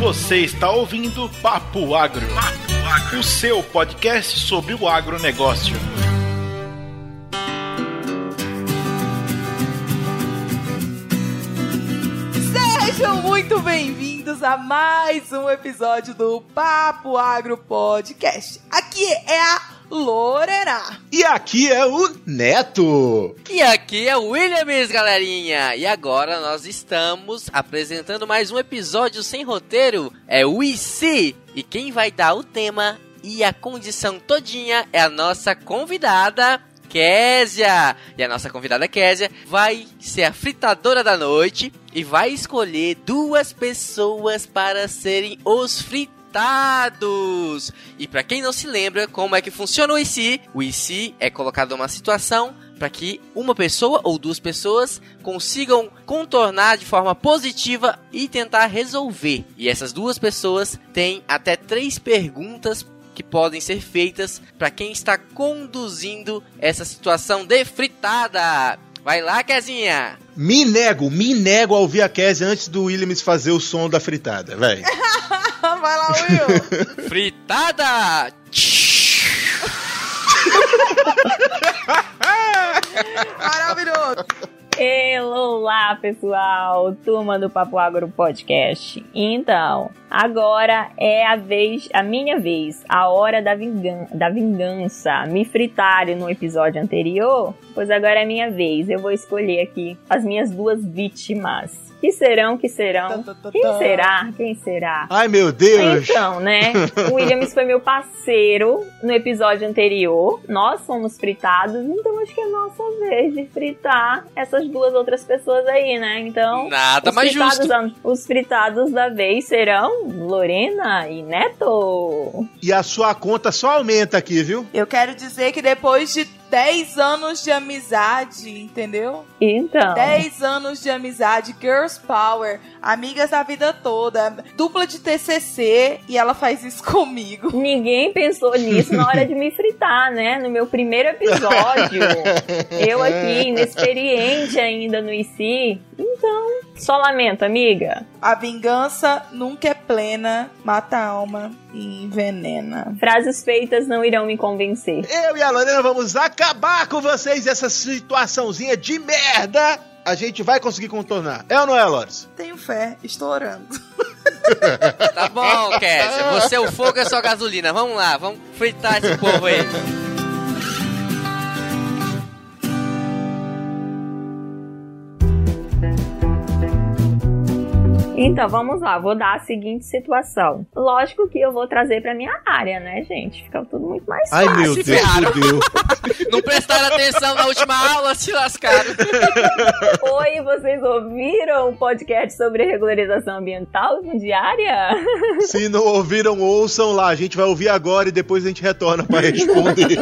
Você está ouvindo Papo Agro, Papo Agro, o seu podcast sobre o agronegócio. Sejam muito bem-vindos a mais um episódio do Papo Agro Podcast. Aqui é a Lorena. E aqui é o Neto. E aqui é o Williams, galerinha. E agora nós estamos apresentando mais um episódio sem roteiro. É o IC. E quem vai dar o tema e a condição todinha é a nossa convidada, Késia. E a nossa convidada Késia vai ser a fritadora da noite e vai escolher duas pessoas para serem os fritadores resultados. E para quem não se lembra como é que funciona o IC, o IC é colocado numa situação para que uma pessoa ou duas pessoas consigam contornar de forma positiva e tentar resolver. E essas duas pessoas têm até três perguntas que podem ser feitas para quem está conduzindo essa situação de fritada. Vai lá, Kezinha! Me nego, me nego a ouvir a Kézia antes do Williams fazer o som da fritada, velho. Vai lá, Will! Fritada! Maravilhoso! Olá, pessoal, turma do Papo Agro Podcast. Então, agora é a vez, a minha vez, a hora da, vingan da vingança. Me fritarem no episódio anterior, pois agora é minha vez. Eu vou escolher aqui as minhas duas vítimas. Que serão, que serão? Quem será? Quem será? Ai, meu Deus! Então, né? O Williams foi meu parceiro no episódio anterior. Nós fomos fritados, então acho que é nossa vez de fritar essas duas outras pessoas aí, né? Então. Nada mais justo. Os fritados da vez serão Lorena e Neto. E a sua conta só aumenta aqui, viu? Eu quero dizer que depois de 10 anos de amizade, entendeu? Então. 10 anos de amizade, Girls Power, amigas da vida toda, dupla de TCC e ela faz isso comigo. Ninguém pensou nisso na hora de me fritar, né? No meu primeiro episódio, eu aqui, inexperiente ainda no IC. Então, só lamento, amiga. A vingança nunca é plena, mata a alma e envenena. Frases feitas não irão me convencer. Eu e a Lorena vamos acabar com vocês essa situaçãozinha de merda. A gente vai conseguir contornar. É ou não é, Loris? Tenho fé, estou orando. Tá bom, Kézia. Você, o fogo é sua gasolina. Vamos lá, vamos fritar esse povo aí. Então, vamos lá, vou dar a seguinte situação. Lógico que eu vou trazer pra minha área, né, gente? Fica tudo muito mais fácil. Ai, meu Deus, fudeu. Não prestaram atenção na última aula, se lascaram. Oi, vocês ouviram o podcast sobre regularização ambiental fundiária? Se não ouviram, ouçam lá. A gente vai ouvir agora e depois a gente retorna pra responder.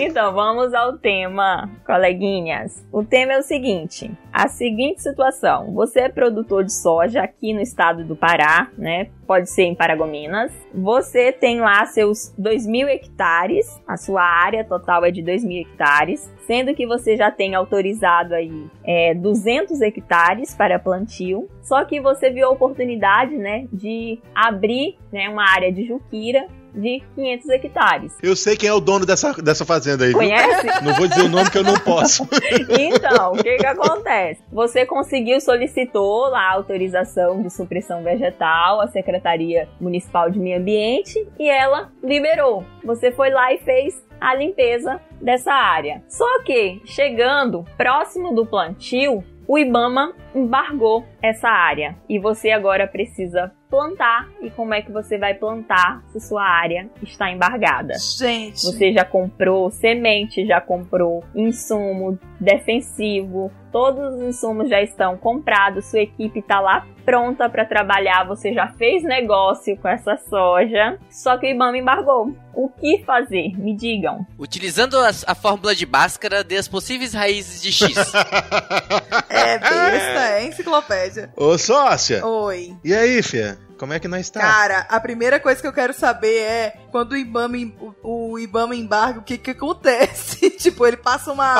Então, vamos ao tema, coleguinhas. O tema é o seguinte: a seguinte situação. Você é produtor de soja aqui no estado do Pará, né? Pode ser em Paragominas. Você tem lá seus 2 mil hectares, a sua área total é de 2 mil hectares, sendo que você já tem autorizado aí é, 200 hectares para plantio. Só que você viu a oportunidade, né, de abrir né, uma área de juquira de 500 hectares. Eu sei quem é o dono dessa, dessa fazenda aí. viu? Conhece? Não vou dizer o nome que eu não posso. Então, o que que acontece? Você conseguiu, solicitou lá a autorização de supressão vegetal à Secretaria Municipal de Meio Ambiente e ela liberou. Você foi lá e fez a limpeza dessa área. Só que, chegando próximo do plantio, o IBAMA embargou essa área. E você agora precisa plantar. E como é que você vai plantar se sua área está embargada. Gente, Você já comprou semente, já comprou insumo defensivo, todos os insumos já estão comprados, sua equipe está lá pronta para trabalhar, você já fez negócio com essa soja, só que o IBAMA embargou. O que fazer? Me digam. Utilizando a, a fórmula de Bhaskara, dê as possíveis raízes de X. é besta, é enciclopédia. Ô, sócia. Oi. E aí, fia? Como é que nós tá? Cara, a primeira coisa que eu quero saber é quando o Ibama, o, o Ibama embarga, o que que acontece? Tipo, ele passa uma.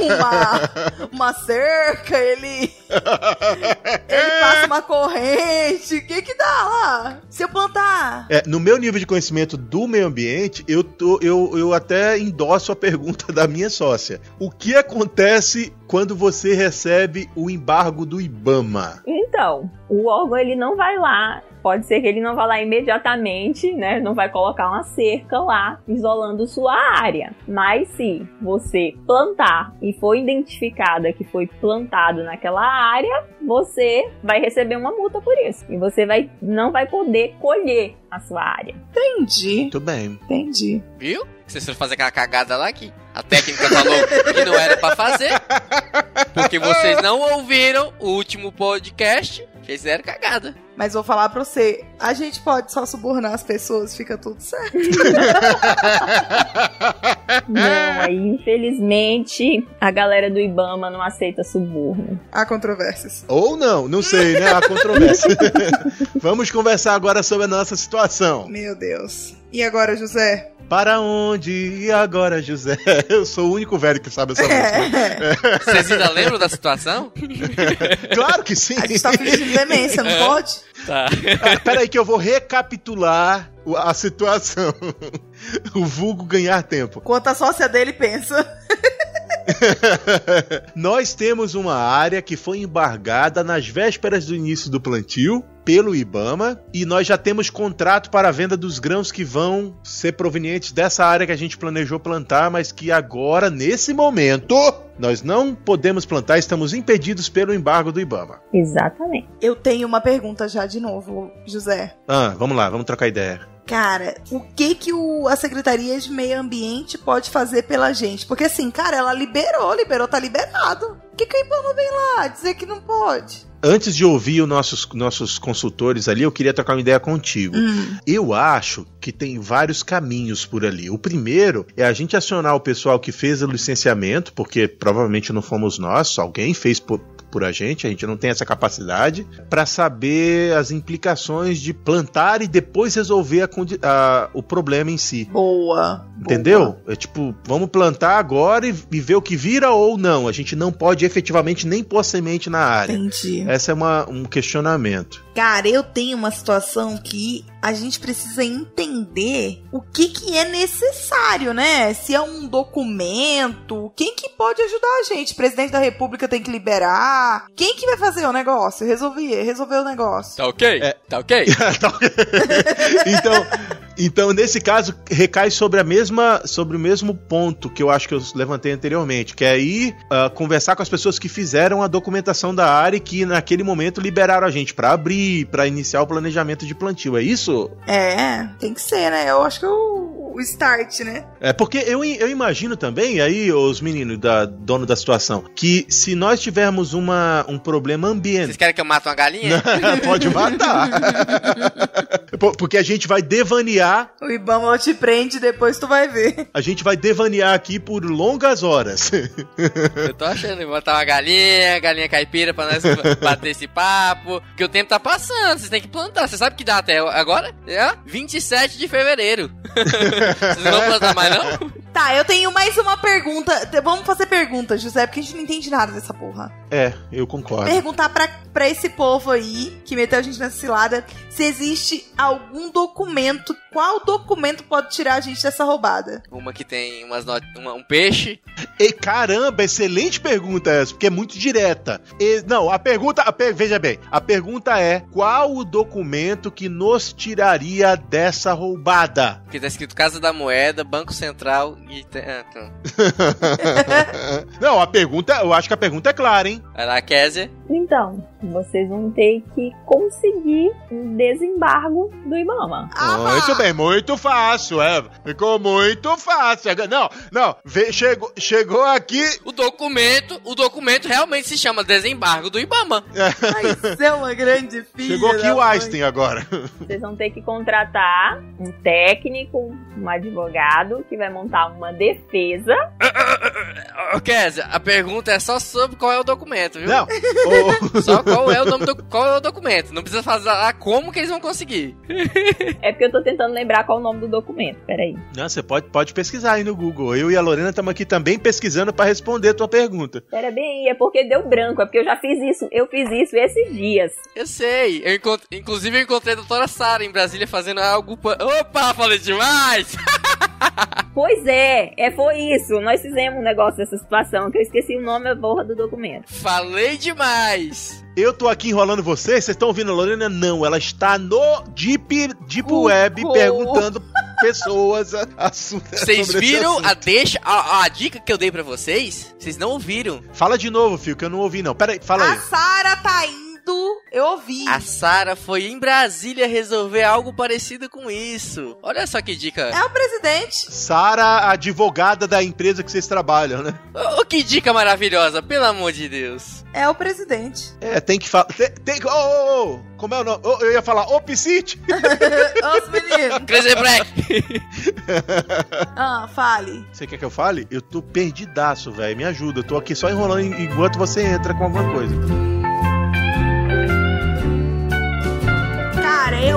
uma. uma cerca, ele. ele passa uma corrente. O que que dá lá? Se eu plantar. É, no meu nível de conhecimento do meio ambiente, eu, tô, eu, eu até endosso a pergunta da minha sócia. O que acontece quando você recebe o embargo do IBAMA? Então, o órgão ele não vai lá. Pode ser que ele não vá lá imediatamente, né? Não vai colocar uma cerca lá, isolando sua área. Mas se você plantar e for identificada que foi plantado naquela área, você vai receber uma multa por isso. E você vai, não vai poder colher a sua área. Entendi. Muito bem. Entendi. Viu? Vocês foram fazer aquela cagada lá que a técnica falou que não era pra fazer. Porque vocês não ouviram o último podcast. Fizeram cagada. Mas vou falar pra você: a gente pode só subornar as pessoas, fica tudo certo. Não, aí infelizmente a galera do Ibama não aceita suborno. Há controvérsias. Ou não, não sei, né? Há controvérsia. Vamos conversar agora sobre a nossa situação. Meu Deus. E agora, José? Para onde e agora, José? Eu sou o único velho que sabe essa música. É, Vocês ainda lembram da situação? Claro que sim. a gente tá fingindo demência, não pode? Tá. Ah, Peraí que eu vou recapitular a situação. O vulgo ganhar tempo. Enquanto a sócia dele pensa. Nós temos uma área que foi embargada nas vésperas do início do plantio pelo IBAMA e nós já temos contrato para a venda dos grãos que vão ser provenientes dessa área que a gente planejou plantar, mas que agora, nesse momento, nós não podemos plantar, estamos impedidos pelo embargo do IBAMA. Exatamente. Eu tenho uma pergunta já de novo, José. Ah, vamos lá, vamos trocar ideia. Cara, o que que o, a Secretaria de Meio Ambiente pode fazer pela gente? Porque assim, cara, ela liberou, liberou, tá liberado. O que que o Ibama vem lá dizer que não pode? Antes de ouvir os nossos, nossos consultores ali, eu queria trocar uma ideia contigo. Hum, Eu acho que tem vários caminhos por ali. O primeiro é a gente acionar o pessoal que fez o licenciamento, porque provavelmente não fomos nós, alguém fez por, por a gente, a gente não tem essa capacidade, para saber as implicações de plantar e depois resolver a a- o problema em si. boa. Entendeu? É tipo, vamos plantar agora e, e ver o que vira ou não. A gente não pode efetivamente nem pôr semente na área. Entendi. Essa é uma, um questionamento. Cara, eu tenho uma situação que a gente precisa entender o que que é necessário, né? Se é um documento, quem que pode ajudar a gente? O presidente da república tem que liberar? Quem que vai fazer o negócio? Resolver, resolver o negócio. Tá ok? É. Tá ok? então, então, nesse caso, recai sobre a mesma, sobre o mesmo ponto que eu acho que eu levantei anteriormente, que é ir ah, conversar com as pessoas que fizeram a documentação da área e que naquele momento liberaram a gente para abrir, para iniciar o planejamento de plantio. É isso? É, tem que ser, né? Eu acho que é o, o start, né? É porque eu, eu imagino também, aí, os meninos da dono da situação, que se nós tivermos uma, um problema Vocês ambiental. querem que eu mate uma galinha? Pode matar. Por- Porque a gente vai devanear O Ibama te prende, depois tu vai ver. A gente vai devanear aqui por longas horas. Eu tô achando, vou botar uma galinha, galinha caipira pra nós bater esse papo. Porque o tempo tá passando, vocês têm que plantar. Você sabe que dá até agora? É 27 de fevereiro. vocês não vão plantar mais, não? Tá, eu tenho mais uma pergunta. Vamos fazer perguntas, José, porque a gente não entende nada dessa porra. é, eu concordo. Perguntar pra, pra esse povo aí, que meteu a gente nessa cilada, se existe algum documento, qual documento pode tirar a gente dessa roubada? Uma que tem umas not... uma- um peixe. E caramba, excelente pergunta essa, porque é muito direta. E- não, a pergunta, a per- veja bem, a pergunta é: qual o documento que nos tiraria dessa roubada? Que tá escrito Casa da Moeda, Banco Central e. tem- Ah, então. não, a pergunta, eu acho que a pergunta é clara, hein? Vai lá, Kézia. Então, vocês vão ter que conseguir um desembargo do Ibama. Ah, muito bem, muito fácil, é. Ficou muito fácil. Não, não, vê- chegou, chegou aqui. O documento, o documento realmente se chama Desembargo do Ibama. Mas é uma grande filha. Chegou aqui o mãe. Einstein agora. Vocês vão ter que contratar um técnico, um advogado que vai montar uma defesa. Ô, Kézia, a pergunta é só sobre qual é o documento. viu? Não. o- Só qual é o nome do qual é o documento. Não precisa falar como que eles vão conseguir. É porque eu tô tentando lembrar qual é o nome do documento. Peraí. Não, você pode, pode pesquisar aí no Google. Eu e a Lorena estamos aqui também pesquisando para responder a tua pergunta. Pera bem, é porque deu branco. É porque eu já fiz isso. Eu fiz isso esses dias. Eu sei. Eu encont... Inclusive, eu encontrei a doutora Sara em Brasília fazendo algo. pa- Opa, falei demais! Pois é, é foi isso. Nós fizemos um negócio dessa situação que eu esqueci o nome da porra do documento. falei demais! Eu tô aqui enrolando vocês, vocês estão ouvindo a Lorena? Não, ela está no Deep, deep Google. Web perguntando pessoas a, a, Vocês viram assunto. a deixa, a, a dica que eu dei pra vocês? Vocês não ouviram. Fala de novo, Fio, que eu não ouvi não. Pera aí, fala A aí. Sara tá Eu ouvi. A Sara foi em Brasília resolver algo parecido com isso. Olha só que dica. É o presidente. Sara, a advogada da empresa que vocês trabalham, né? Oh, que dica maravilhosa, pelo amor de Deus. É o presidente. É, tem que falar. Tem, tem que. Ô, ô, ô, como é o nome? Eu ia falar Opsite. Os meninos. Crazy Black. Ah, fale. Você quer que eu fale? Eu tô perdidaço, velho. Me ajuda. Eu tô aqui só enrolando enquanto você entra com alguma coisa.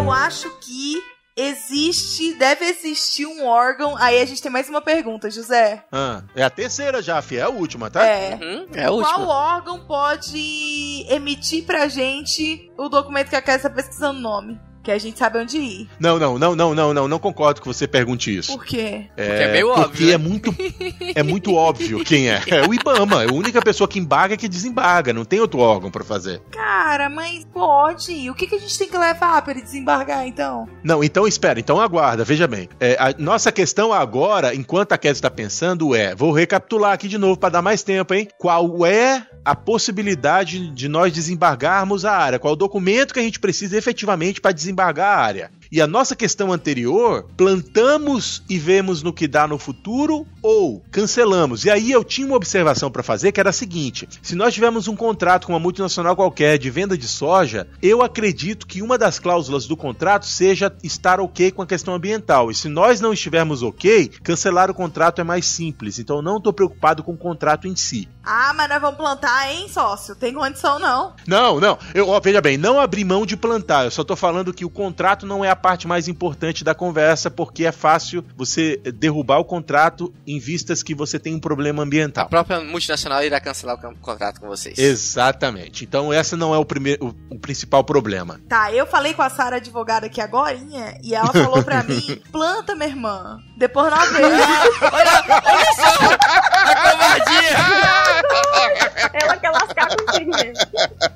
Eu acho que existe, deve existir um órgão. Aí a gente tem mais uma pergunta, José. Ah, é a terceira já, fi. É a última, tá? É. Uhum, é a Qual última. órgão pode emitir pra gente o documento que a Kézia tá pesquisando o nome? Que a gente sabe onde ir. Não, não, não, não, não, não. Não concordo que você pergunte isso. Por quê? Porque é meio porque óbvio, né? é muito é muito óbvio quem é. É o IBAMA, é a única pessoa que embarga é que desembarga, não tem outro órgão pra fazer. Cara, mas pode. O que, que a gente tem que levar pra ele desembargar, então? Não, então espera, então aguarda, veja bem. É, a nossa questão agora, enquanto a Kézia está pensando, é, vou recapitular aqui de novo para dar mais tempo, hein? Qual é a possibilidade de nós desembargarmos a área? Qual é o documento que a gente precisa efetivamente para desembargar a área? E a nossa questão anterior, plantamos e vemos no que dá no futuro ou cancelamos? E aí eu tinha uma observação para fazer que era a seguinte: se nós tivermos um contrato com uma multinacional qualquer de venda de soja, eu acredito que uma das cláusulas do contrato seja estar ok com a questão ambiental. E se nós não estivermos ok, cancelar o contrato é mais simples. Então eu não estou preocupado com o contrato em si. Ah, mas nós vamos plantar, hein, sócio? Tem condição, não. Não, não. Eu, ó, veja bem, não abri mão de plantar. Eu só tô falando que o contrato não é a parte mais importante da conversa, porque é fácil você derrubar o contrato em vistas que você tem um problema A ambiental. própria multinacional irá cancelar o contrato com vocês. Exatamente. Então essa não é o primeiro, o, o principal problema. Tá, eu falei com a Sara advogada aqui agorinha e ela falou pra mim: planta, minha irmã. Depois nós vemos. olha, olha só! A covardia! Ela quer lascar contigo mesmo.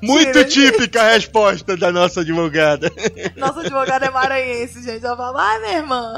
Muito típica a resposta da nossa advogada. Nossa advogada é maranhense, gente. Ela fala, ai, minha irmã.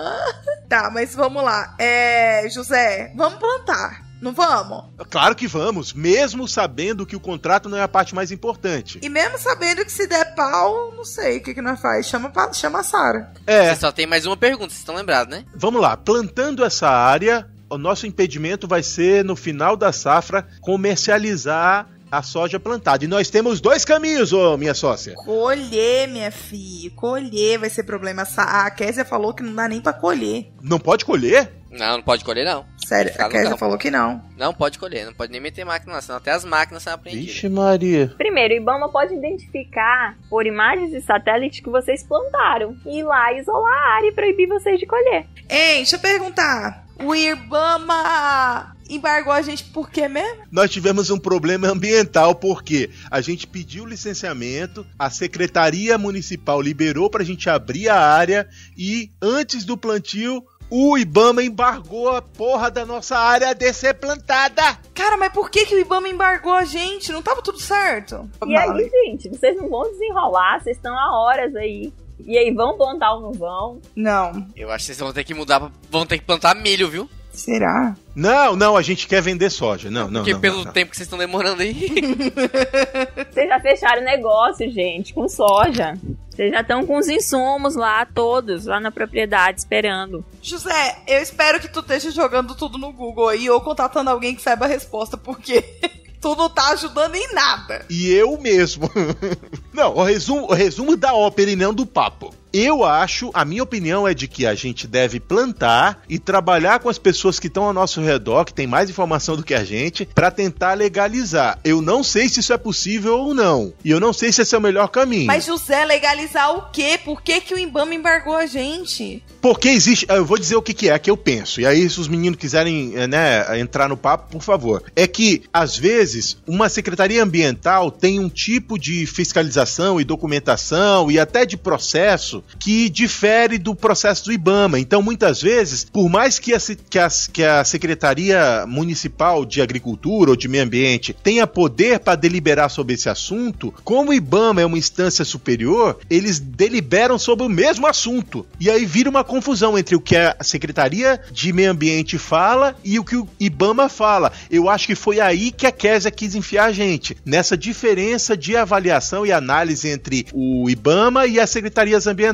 Tá, mas vamos lá. É, José, vamos plantar. Não vamos? Claro que vamos, mesmo sabendo que o contrato não é a parte mais importante. E mesmo sabendo que se der pau, não sei o que, que nós faz. Chama, chama a Sara. É, Você só tem mais uma pergunta, vocês estão lembrados, né? Vamos lá, plantando essa área, o nosso impedimento vai ser no final da safra comercializar a soja plantada. E nós temos dois caminhos, ô minha sócia. Colher, minha filha. Colher vai ser problema. A Késia falou que não dá nem pra colher. Não pode colher? Não, não pode colher, não. Sério, a Késia falou que não. Não pode colher, não pode nem meter máquina lá, senão até as máquinas são apreendidas. Vixe Maria. Primeiro, o Ibama pode identificar por imagens de satélite que vocês plantaram e ir lá isolar a área e proibir vocês de colher. Ei, deixa eu perguntar. O Ibama embargou a gente por quê mesmo? Nós tivemos um problema ambiental porque a gente pediu licenciamento, a Secretaria Municipal liberou pra gente abrir a área e antes do plantio o Ibama embargou a porra da nossa área de ser plantada. Cara, mas por que, que o Ibama embargou a gente? Não tava tudo certo? E aí, gente, vocês não vão desenrolar, vocês estão há horas aí. E aí, vão plantar ou não vão? Não. Eu acho que vocês vão ter que mudar, pra- vão ter que plantar milho, viu? Será? Não, não, a gente quer vender soja. Não, não, Porque não, pelo não, não. tempo que vocês estão demorando aí. Vocês já fecharam negócio, gente, com soja. Vocês já estão com os insumos lá, todos, lá na propriedade, esperando. José, eu espero que tu esteja jogando tudo no Google aí ou contatando alguém que saiba a resposta, porque tu não tá ajudando em nada. E eu mesmo. Não, o resumo, o resumo da ópera e não do papo. Eu acho, a minha opinião é de que a gente deve plantar e trabalhar com as pessoas que estão ao nosso redor, que tem mais informação do que a gente, para tentar legalizar. Eu não sei se isso é possível ou não. E eu não sei se esse é o melhor caminho. Mas, José, legalizar o quê? Por que, que o Ibama embargou a gente? Porque existe. Eu vou dizer o que, que é que eu penso. E aí, se os meninos quiserem eh, né, entrar no papo, por favor. É que, às vezes, uma secretaria ambiental tem um tipo de fiscalização e documentação e até de processo que difere do processo do IBAMA. Então, muitas vezes, por mais que a, que a, que a Secretaria Municipal de Agricultura ou de Meio Ambiente tenha poder para deliberar sobre esse assunto, como o IBAMA é uma instância superior, eles deliberam sobre o mesmo assunto. E aí vira uma confusão entre o que a Secretaria de Meio Ambiente fala e o que o IBAMA fala. Eu acho que foi aí que a Késia quis enfiar a gente, nessa diferença de avaliação e análise entre o IBAMA e as secretarias ambientais.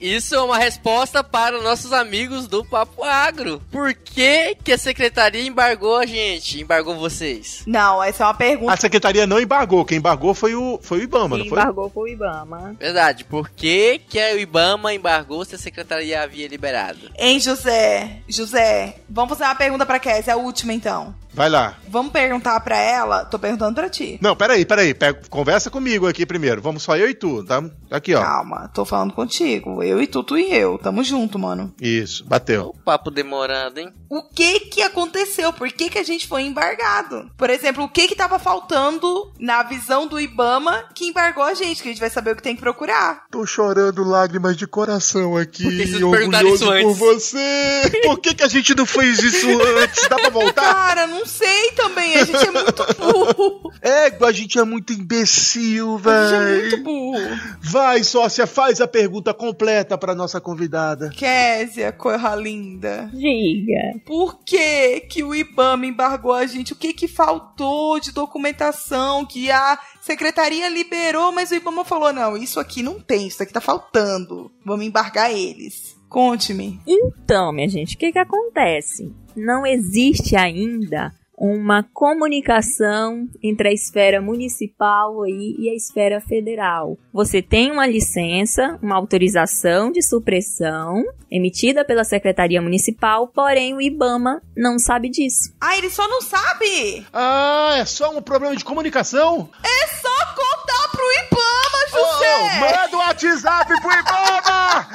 Isso é uma resposta para os nossos amigos do Papo Agro. Por que, que a secretaria embargou a gente? Embargou vocês? Não, essa é uma pergunta. A secretaria não embargou, quem embargou foi o, foi o IBAMA, Quem não foi? embargou foi o Ibama. Verdade, por que, que o IBAMA embargou se a secretaria havia liberado? Hein, José? José, vamos fazer uma pergunta pra Kézia, a última então. Vai lá. Vamos perguntar pra ela. Tô perguntando pra ti. Não, peraí, peraí. Pega, conversa comigo aqui primeiro. Vamos só eu e tu, tá? Aqui, ó. Calma, tô falando contigo. Eu e tu, tu e eu. Tamo junto, mano. Isso, bateu. O papo demorando, hein? O que que aconteceu? Por que que a gente foi embargado? Por exemplo, o que que tava faltando na visão do Ibama que embargou a gente? Que a gente vai saber o que tem que procurar. Tô chorando lágrimas de coração aqui, Por que orgulhoso por você. Por que, que a gente não fez isso antes? Dá pra voltar? Cara, não sei também. A gente é muito burro. É, a gente é muito imbecil, A gente é muito burro. Vai, sócia, faz a pergunta completa pra nossa convidada. Késia, coisa linda. Diga. Por que que o IBAMA embargou a gente? O que que faltou de documentação que a secretaria liberou, mas o IBAMA falou, não, isso aqui não tem, isso aqui tá faltando. Vamos embargar eles. Conte-me. Então, minha gente, o que que acontece? Não existe ainda uma comunicação entre a esfera municipal aí e a esfera federal. Você tem uma licença, uma autorização de supressão emitida pela Secretaria Municipal, porém o IBAMA não sabe disso. Ah, ele só não sabe! Ah, é só um problema de comunicação? É só contar pro IBAMA, José! manda o WhatsApp pro Ibama!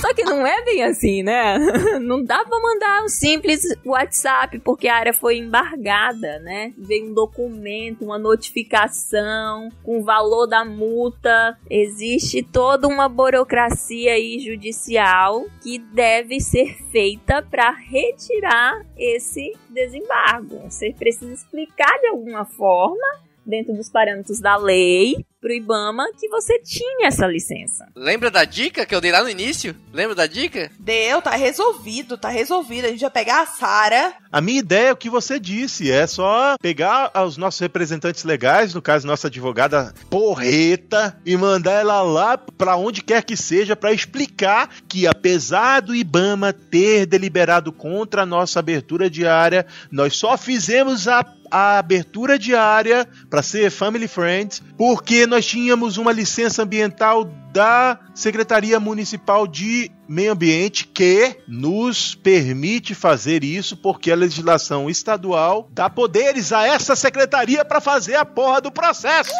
Só que não é bem assim, né? Não dá pra mandar um simples WhatsApp porque a área foi embargada, né? Veio um documento, uma notificação com o valor da multa. Existe toda uma burocracia aí judicial que deve ser feita para retirar esse desembargo. Você precisa explicar de alguma forma dentro dos parâmetros da lei pro IBAMA que você tinha essa licença. Lembra da dica que eu dei lá no início? Lembra da dica? Deu, tá resolvido, tá resolvido. A gente vai pegar a Sara. A minha ideia é o que você disse, é só pegar os nossos representantes legais, no caso nossa advogada porreta, e mandar ela lá pra onde quer que seja pra explicar que apesar do IBAMA ter deliberado contra a nossa abertura diária, nós só fizemos a a abertura diária para ser family friends, porque nós tínhamos uma licença ambiental da Secretaria Municipal de Meio Ambiente que nos permite fazer isso porque a legislação estadual dá poderes a essa secretaria para fazer a porra do processo.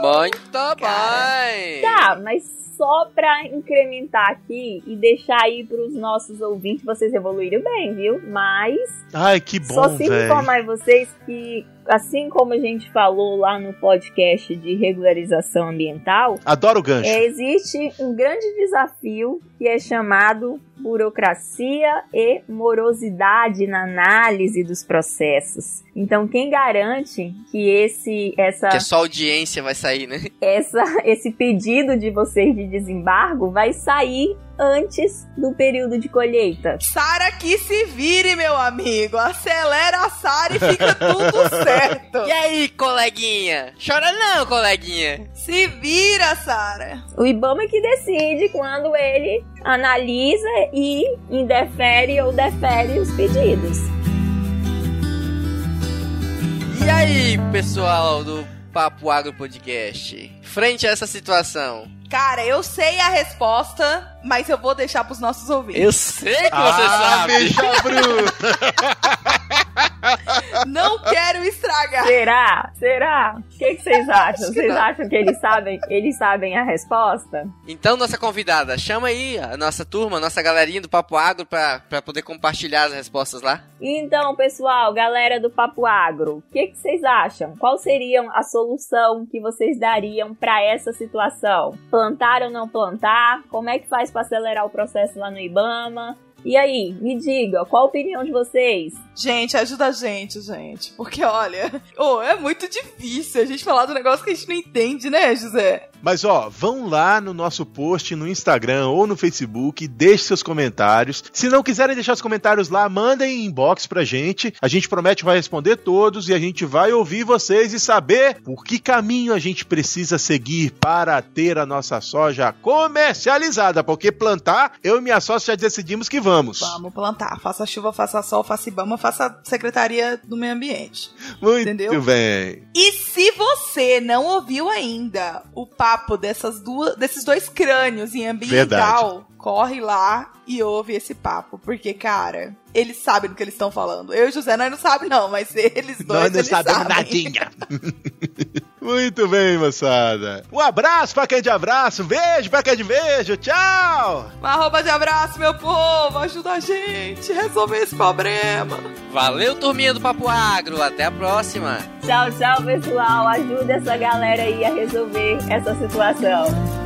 Muito Cara. bem! Tá, mas só pra incrementar aqui e deixar aí pros nossos ouvintes, vocês evoluíram bem, viu? Mas Ai, que só bom, se velho. informar vocês que, assim como a gente falou lá no podcast de regularização ambiental, Adoro o gancho. é, existe um grande desafio que é chamado burocracia e morosidade na análise dos processos. Então, quem garante que esse essa Que é só audiência vai sair, né? essa, esse pedido de vocês de desembargo vai sair antes do período de colheita. Sara que se vire, meu amigo. Acelera a Sara e fica tudo certo. E aí, coleguinha? Chora não, coleguinha. Se vira, Sara. O IBAMA é que decide quando ele analisa e indefere ou defere os pedidos. E aí, pessoal do Papo Agro Podcast? Frente a essa situação. Cara, eu sei a resposta, mas eu vou deixar pros nossos ouvintes. Eu sei que você ah, sabe. Beija Bruno! Não quero estragar. Será? Será? O que, que vocês acham? que Vocês acham que eles sabem, eles sabem a resposta? Então, nossa convidada, chama aí a nossa turma, a nossa galerinha do Papo Agro pra, pra poder compartilhar as respostas lá. Então, pessoal, galera do Papo Agro, o que, que vocês acham? Qual seria a solução que vocês dariam para essa situação? Plantar ou não plantar? Como é que faz para acelerar o processo lá no IBAMA? E aí, me diga, qual a opinião de vocês? Gente, ajuda a gente, gente. Porque, olha, oh, é muito difícil a gente falar do negócio que a gente não entende, né, José? Mas ó, vão lá no nosso post no Instagram ou no Facebook, deixe seus comentários. Se não quiserem deixar os comentários lá, mandem inbox pra gente. A gente promete vai responder todos e a gente vai ouvir vocês e saber por que caminho a gente precisa seguir para ter a nossa soja comercializada. Porque plantar, eu e minha sócia já decidimos que vamos. Vamos plantar. Faça chuva, faça sol, faça Ibama, faça Secretaria do Meio Ambiente. Muito Entendeu? bem. E se você não ouviu ainda o papo dessas duas, desses dois crânios em ambiental, corre lá e ouve esse papo. Porque, cara, eles sabem do que eles estão falando. Eu e o José nós não sabemos, não, mas eles dois Nós não eles sabemos sabem. nadinha. Muito bem, moçada. Um abraço pra quem é de abraço, um beijo pra quem é de beijo. Tchau! Uma arroba de abraço, meu povo. Ajuda a gente a resolver esse problema. Valeu, turminha do Papo Agro. Até a próxima. Tchau, tchau, pessoal. Ajuda essa galera aí a resolver essa situação.